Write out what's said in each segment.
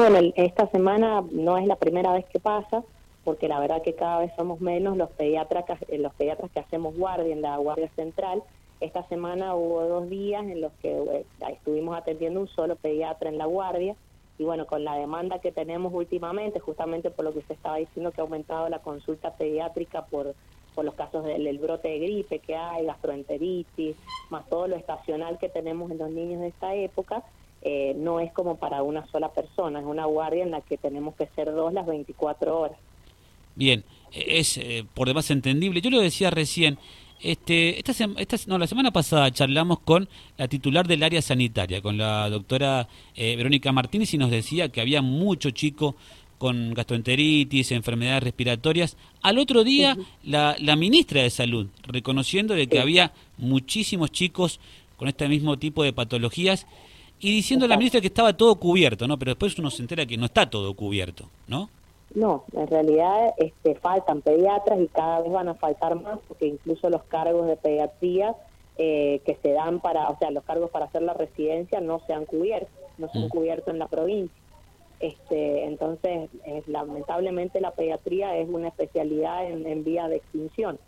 Bueno, esta semana no es la primera vez que pasa, porque la verdad que cada vez somos menos los pediatras, eh, los pediatras que hacemos guardia en la Guardia Central. Esta semana hubo dos días en los que eh, estuvimos atendiendo un solo pediatra en la guardia y bueno, con la demanda que tenemos últimamente, justamente por lo que usted estaba diciendo que ha aumentado la consulta pediátrica por, por los casos del, brote de gripe que hay, gastroenteritis, más todo lo estacional que tenemos en los niños de esta época, eh, no es como para una sola persona, es una guardia en la que tenemos que ser dos las 24 horas. Bien, es eh, por demás entendible. Yo lo decía recién, este, esta, esta, no, la semana pasada charlamos con la titular del área sanitaria, con la doctora eh, Verónica Martínez, y nos decía que había mucho chico con gastroenteritis, enfermedades respiratorias. Al otro día, la, la, ministra de Salud, reconociendo de que había muchísimos chicos con este mismo tipo de patologías y diciendo a la ministra que estaba todo cubierto, ¿no? Pero después uno se entera que no está todo cubierto, ¿no? No, en realidad este, faltan pediatras y cada vez van a faltar más porque incluso los cargos de pediatría eh, que se dan para, o sea, los cargos para hacer la residencia no se han cubierto, no se han mm. cubierto en la provincia. Este, entonces, lamentablemente la pediatría es una especialidad en, vía de extinción.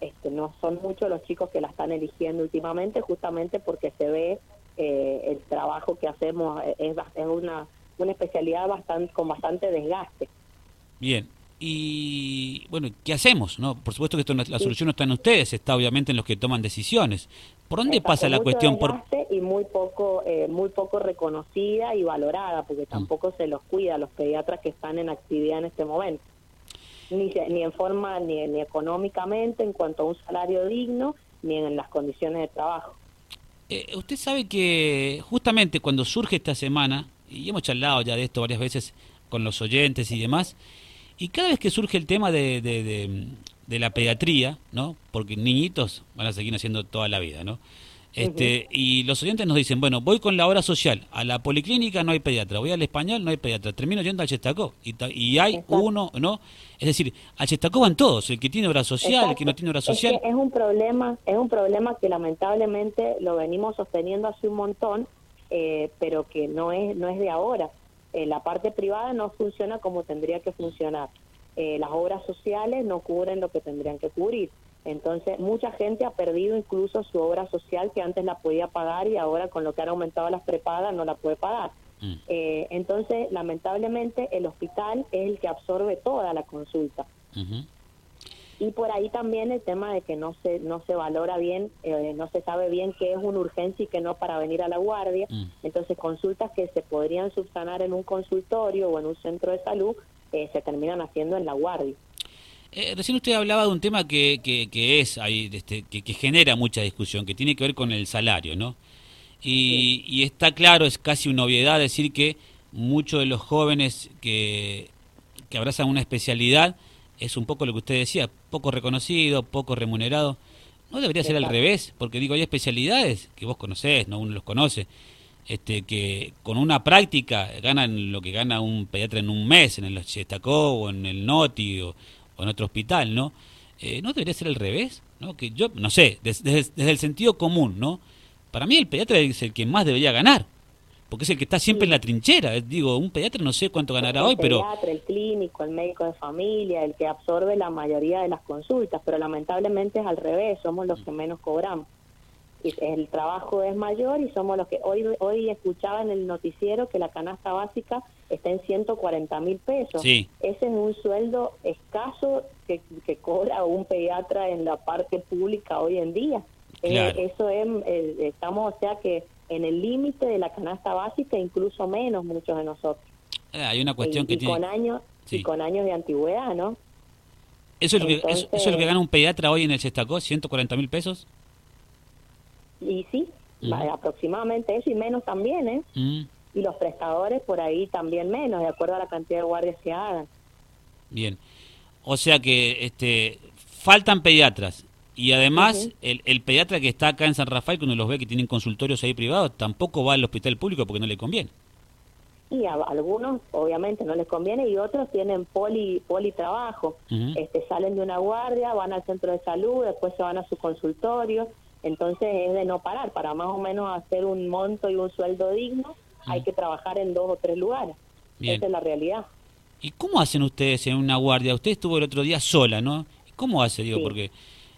Este, no son muchos los chicos que la están eligiendo últimamente, justamente porque se ve eh, el trabajo que hacemos es, es una, una especialidad bastante con bastante desgaste. Bien. Y bueno, ¿qué hacemos? no Por supuesto que esto la solución no está en ustedes, está obviamente en los que toman decisiones. ¿Por dónde pasa la cuestión? Por... Y muy poco, eh, muy poco reconocida y valorada, porque tampoco se los cuida a los pediatras que están en actividad en este momento. Ni, ni en forma, ni, ni económicamente, en cuanto a un salario digno, ni en las condiciones de trabajo. Eh, usted sabe que justamente cuando surge esta semana, y hemos charlado ya de esto varias veces con los oyentes y demás, y cada vez que surge el tema de, de, la pediatría, ¿no? Porque niñitos van a seguir haciendo toda la vida, ¿no? Este, Y los oyentes nos dicen, bueno, voy con la obra social, a la policlínica no hay pediatra, voy al español no hay pediatra, termino yendo al Chestacó y, y hay uno, ¿no? Es decir, al Chestacó van todos, el que tiene obra social, el que no tiene obra social. Es, es un problema, es un problema que lamentablemente lo venimos sosteniendo hace un montón, eh, pero que no es, no es de ahora. Eh, la parte privada no funciona como tendría que funcionar. Eh, las obras sociales no cubren lo que tendrían que cubrir. Entonces, mucha gente ha perdido incluso su obra social que antes la podía pagar y ahora con lo que han aumentado las prepagas no la puede pagar. Mm. Eh, entonces, lamentablemente, el hospital es el que absorbe toda la consulta. Y por ahí también el tema de que no se no se valora bien, eh, no se sabe bien qué es una urgencia y qué no para venir a la guardia. Mm. Entonces, consultas que se podrían subsanar en un consultorio o en un centro de salud eh, se terminan haciendo en la guardia. Eh, recién usted hablaba de un tema que, que, es ahí, este, que, que, genera mucha discusión, que tiene que ver con el salario, ¿no? Y, y está claro, es casi una obviedad decir que muchos de los jóvenes que, que abrazan una especialidad es un poco lo que usted decía, poco reconocido, poco remunerado. ¿No debería ser al revés? Porque digo, hay especialidades que vos conocés, no uno los conoce, este, que con una práctica ganan lo que gana un pediatra en un mes, en el Chestacó o en el Noti o, en otro hospital, ¿no? Eh, ¿No debería ser al revés? ¿no? Que yo, no sé, desde, el sentido común, ¿no? Para mí el pediatra es el que más debería ganar, porque es el que está siempre en la trinchera. Digo, un pediatra no sé cuánto ganará hoy, pero... El pediatra, el clínico, el médico de familia, el que absorbe la mayoría de las consultas, pero lamentablemente es al revés, somos los que menos cobramos el trabajo es mayor y somos los que hoy hoy escuchaba en el noticiero que la canasta básica está en 140 mil pesos. Ese es un sueldo escaso que, que, cobra un pediatra en la parte pública hoy en día. Eh, eso es, eh, estamos, o sea que en el límite de la canasta básica, incluso menos muchos de nosotros. Eh, hay una cuestión que tiene... Con años, Y con años de antigüedad, ¿no? ¿Eso es, lo que, eso, es lo que gana un pediatra hoy en el Sestacó, 140 mil pesos? Y sí, aproximadamente eso y menos también, ¿eh? Mm. Y los prestadores por ahí también menos, de acuerdo a la cantidad de guardias que hagan. Bien. O sea que este faltan pediatras. Y además, el, el, pediatra que está acá en San Rafael, cuando los ve que tienen consultorios ahí privados, tampoco va al hospital público porque no le conviene. Y a algunos, obviamente, no les conviene y otros tienen poli, politrabajo. este, salen de una guardia, van al centro de salud, después se van a su consultorio entonces es de no parar, para más o menos hacer un monto y un sueldo digno hay mm. que trabajar en dos o tres lugares. Esa es la realidad. ¿Y cómo hacen ustedes en una guardia? Usted estuvo el otro día sola, ¿no? ¿Cómo hace? Digo, porque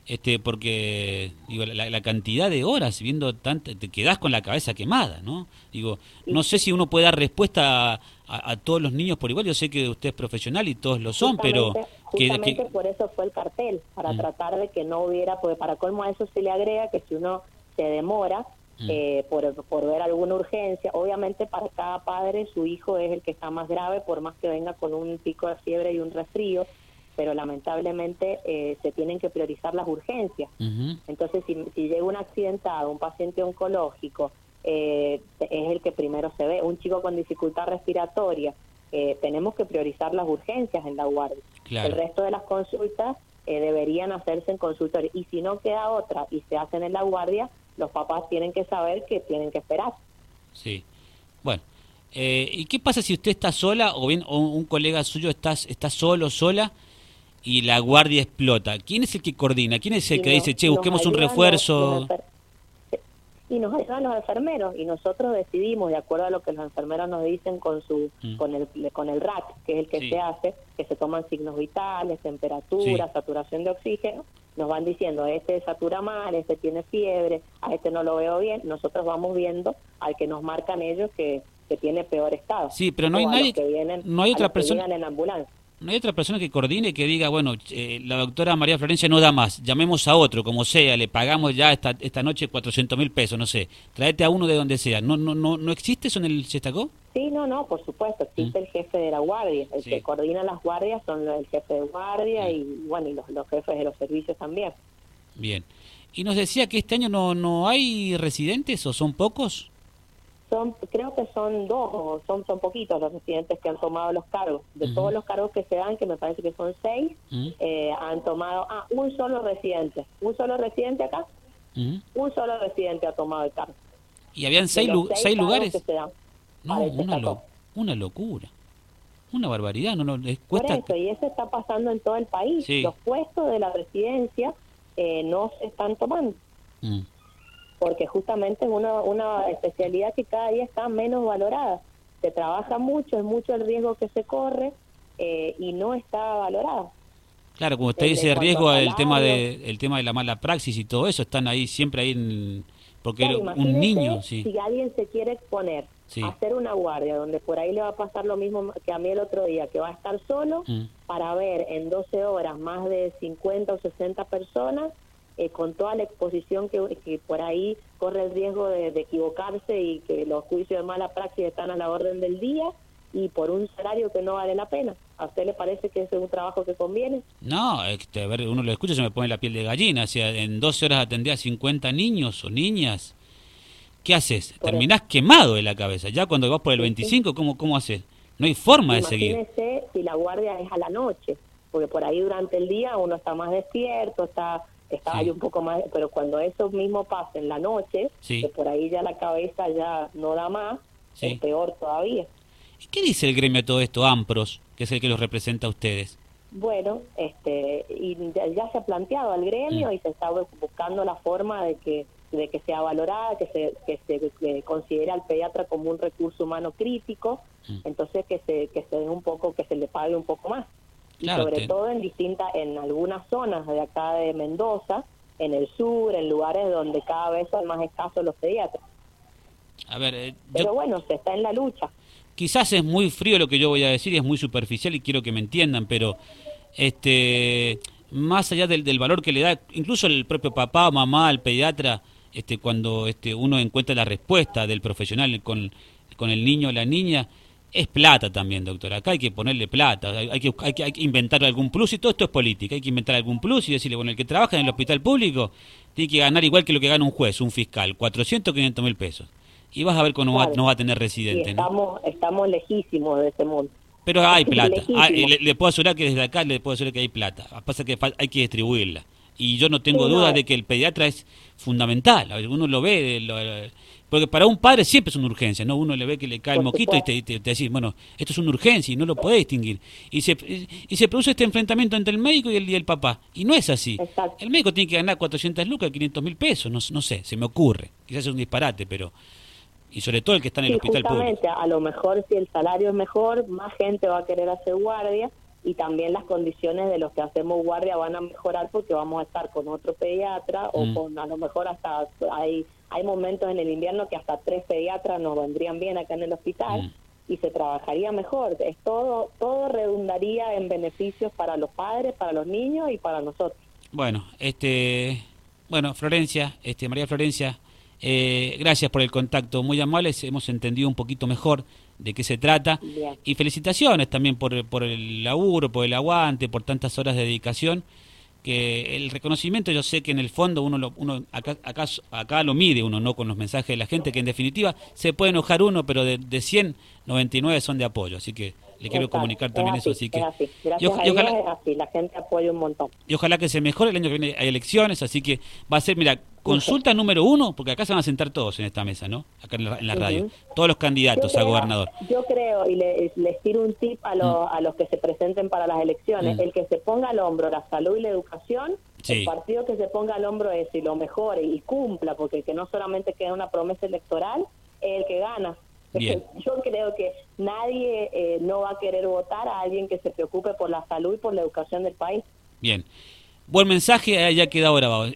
este porque digo la, cantidad de horas viendo tanto te quedas con la cabeza quemada no digo no sé si uno puede dar respuesta a, todos los niños por igual yo sé que usted es profesional y todos lo son pero justamente por eso fue el cartel para mm. tratar de que no hubiera porque para colmo a eso se le agrega que si uno se demora mm. eh, por, por ver alguna urgencia obviamente para cada padre su hijo es el que está más grave por más que venga con un pico de fiebre y un resfrío pero lamentablemente eh, se tienen que priorizar las urgencias. Entonces, si, llega un accidentado, un paciente oncológico, eh, es el que primero se ve. Un chico con dificultad respiratoria, eh, tenemos que priorizar las urgencias en la guardia. El resto de las consultas deberían hacerse en consultorio. Y si no queda otra y se hacen en la guardia, los papás tienen que saber que tienen que esperar. Sí. Bueno. ¿Y qué pasa si usted está sola o bien o un colega suyo está, está solo, sola y la guardia explota, ¿quién es el que coordina? ¿Quién es el que dice, che, busquemos un refuerzo? Y nos ayudan los enfermeros y nosotros decidimos de acuerdo a lo que los enfermeros nos dicen con su mm. con el con el RAT que es el que se hace que se toman signos vitales temperatura saturación de oxígeno nos van diciendo este satura mal este tiene fiebre a este no lo veo bien nosotros vamos viendo al que nos marcan ellos que, que tiene peor estado. Sí pero no hay nadie que vienen, no hay otra persona en ambulancia no hay otra persona que coordine que diga, bueno, eh, la doctora María Florencia no da más, llamemos a otro, como sea, le pagamos ya esta, esta noche 400 mil pesos, no sé, tráete a uno de donde sea. ¿No no no, no existe eso en el Chestacó? Sí, no, no, por supuesto, existe mm. el jefe de la guardia, el que coordina las guardias son el jefe de guardia y, bueno, y los, los jefes de los servicios también. Bien. Y nos decía que este año no, no hay residentes o son pocos creo que son dos o son, son poquitos los residentes que han tomado los cargos. De todos los cargos que se dan, que me parece que son seis, eh, han tomado, ah, un solo residente, un solo residente acá, un solo residente ha tomado el cargo. ¿Y habían seis, seis, lugares? no, una, una locura. Una barbaridad, no, no les cuesta. Por eso, y eso está pasando en todo el país. Los puestos de la residencia eh, no se están tomando. Mm porque justamente es una, una especialidad que cada día está menos valorada. Se trabaja mucho, es mucho el riesgo que se corre eh, y no está valorada. Claro, como usted dice, el riesgo, el tema, de, el tema de la mala praxis y todo eso, están ahí, siempre ahí, en, porque un niño... Si alguien se quiere exponer a hacer una guardia, donde por ahí le va a pasar lo mismo que a mí el otro día, que va a estar solo mm. para ver en 12 horas más de 50 o 60 personas, eh, con toda la exposición que, que, por ahí corre el riesgo de, equivocarse y que los juicios de mala praxis están a la orden del día y por un salario que no vale la pena. ¿A usted le parece que ese es un trabajo que conviene? No, este, a ver, uno lo escucha y se me pone la piel de gallina. O sea, en 12 horas atendía a 50 niños o niñas. ¿Qué haces? Terminás quemado de la cabeza. Ya cuando vas por el 25, ¿cómo, cómo haces? No hay forma de seguir. Si la guardia es a la noche, porque por ahí durante el día uno está más despierto, está estaba ahí un poco más, pero cuando eso mismo pasa en la noche, que por ahí ya la cabeza ya no da más, es peor todavía. ¿Y qué dice el gremio de todo esto, AMPROS, que es el que los representa a ustedes? Bueno, este, y ya, se ha planteado al gremio mm. y se está buscando la forma de que de que sea valorada, que se, que se considere al pediatra como un recurso humano crítico, mm. entonces que se, que se dé un poco, que se le pague un poco más y sobre todo en distintas, en algunas zonas de acá de Mendoza, en el sur, en lugares donde cada vez son más escasos los pediatras. A ver, eh, pero bueno, se está en la lucha. Quizás es muy frío lo que yo voy a decir, es muy superficial y quiero que me entiendan, pero este más allá del, del valor que le da incluso el propio papá, mamá, el pediatra, este cuando este uno encuentra la respuesta del profesional con, con el niño o la niña, es plata también, doctor. Acá hay que ponerle plata, hay que, hay que, inventar algún plus y todo esto es política. Hay que inventar algún plus y decirle, bueno, el que trabaja en el hospital público tiene que ganar igual que lo que gana un juez, un fiscal, 400, 500 mil pesos. Y vas a ver cómo no va a tener residente. estamos, estamos lejísimos de ese mundo. Pero hay plata. Ah, le, puedo asegurar que desde acá le puedo asegurar que hay plata. Pasa que hay que distribuirla. Y yo no tengo duda de que el pediatra es fundamental. Uno lo ve, lo, porque para un padre siempre es una urgencia, ¿no? Uno le ve que le cae el moquito y te, te, decís, bueno, esto es una urgencia y no lo puede distinguir. Y se, y se produce este enfrentamiento entre el médico y el, y el papá. Y no es así. El médico tiene que ganar 400 lucas, 500 mil pesos, no, no sé, se me ocurre. Quizás es un disparate, pero... y sobre todo el que está en el Sí, hospital público. a lo mejor si el salario es mejor, más gente va a querer hacer guardia y también las condiciones de los que hacemos guardia van a mejorar porque vamos a estar con otro pediatra o Mm. con a lo mejor hasta hay hay momentos en el invierno que hasta tres pediatras nos vendrían bien acá en el hospital Mm. y se trabajaría mejor. Es todo todo redundaría en beneficios para los padres, para los niños y para nosotros. Bueno, este, bueno, Florencia, este, María Florencia, eh, gracias por el contacto, muy amables, hemos entendido un poquito mejor de qué se trata. Bien. y felicitaciones también por, por el laburo, por el aguante, por tantas horas de dedicación, que el reconocimiento yo sé que en el fondo uno, lo, uno acá, acá, acá lo mide uno, no con los mensajes de la gente, que en definitiva se puede enojar uno, pero de, de 100, 99 son de apoyo, así que le quiero Exacto, comunicar es también así, eso, así que... es así. y Gracias a Dios es así, la gente apoya un montón. y ojalá que se mejore. El año que viene hay elecciones, así que va a ser, mira, consulta número uno, porque acá se van a sentar todos en esta mesa, ¿no? Acá en la, en la radio, todos los candidatos a gobernador. Yo creo, y le- les tiro un tip a, los a los que se presenten para las elecciones, Mm. el que se ponga al hombro la salud y la educación, Sí. el partido que se ponga al hombro eso y lo mejore y cumpla, porque el que no solamente queda una promesa electoral, es el que gana. Bien. Yo creo que nadie eh, no va a querer votar a alguien que se preocupe por la salud y por la educación del país. Bien. Buen mensaje, eh, ya queda grabado.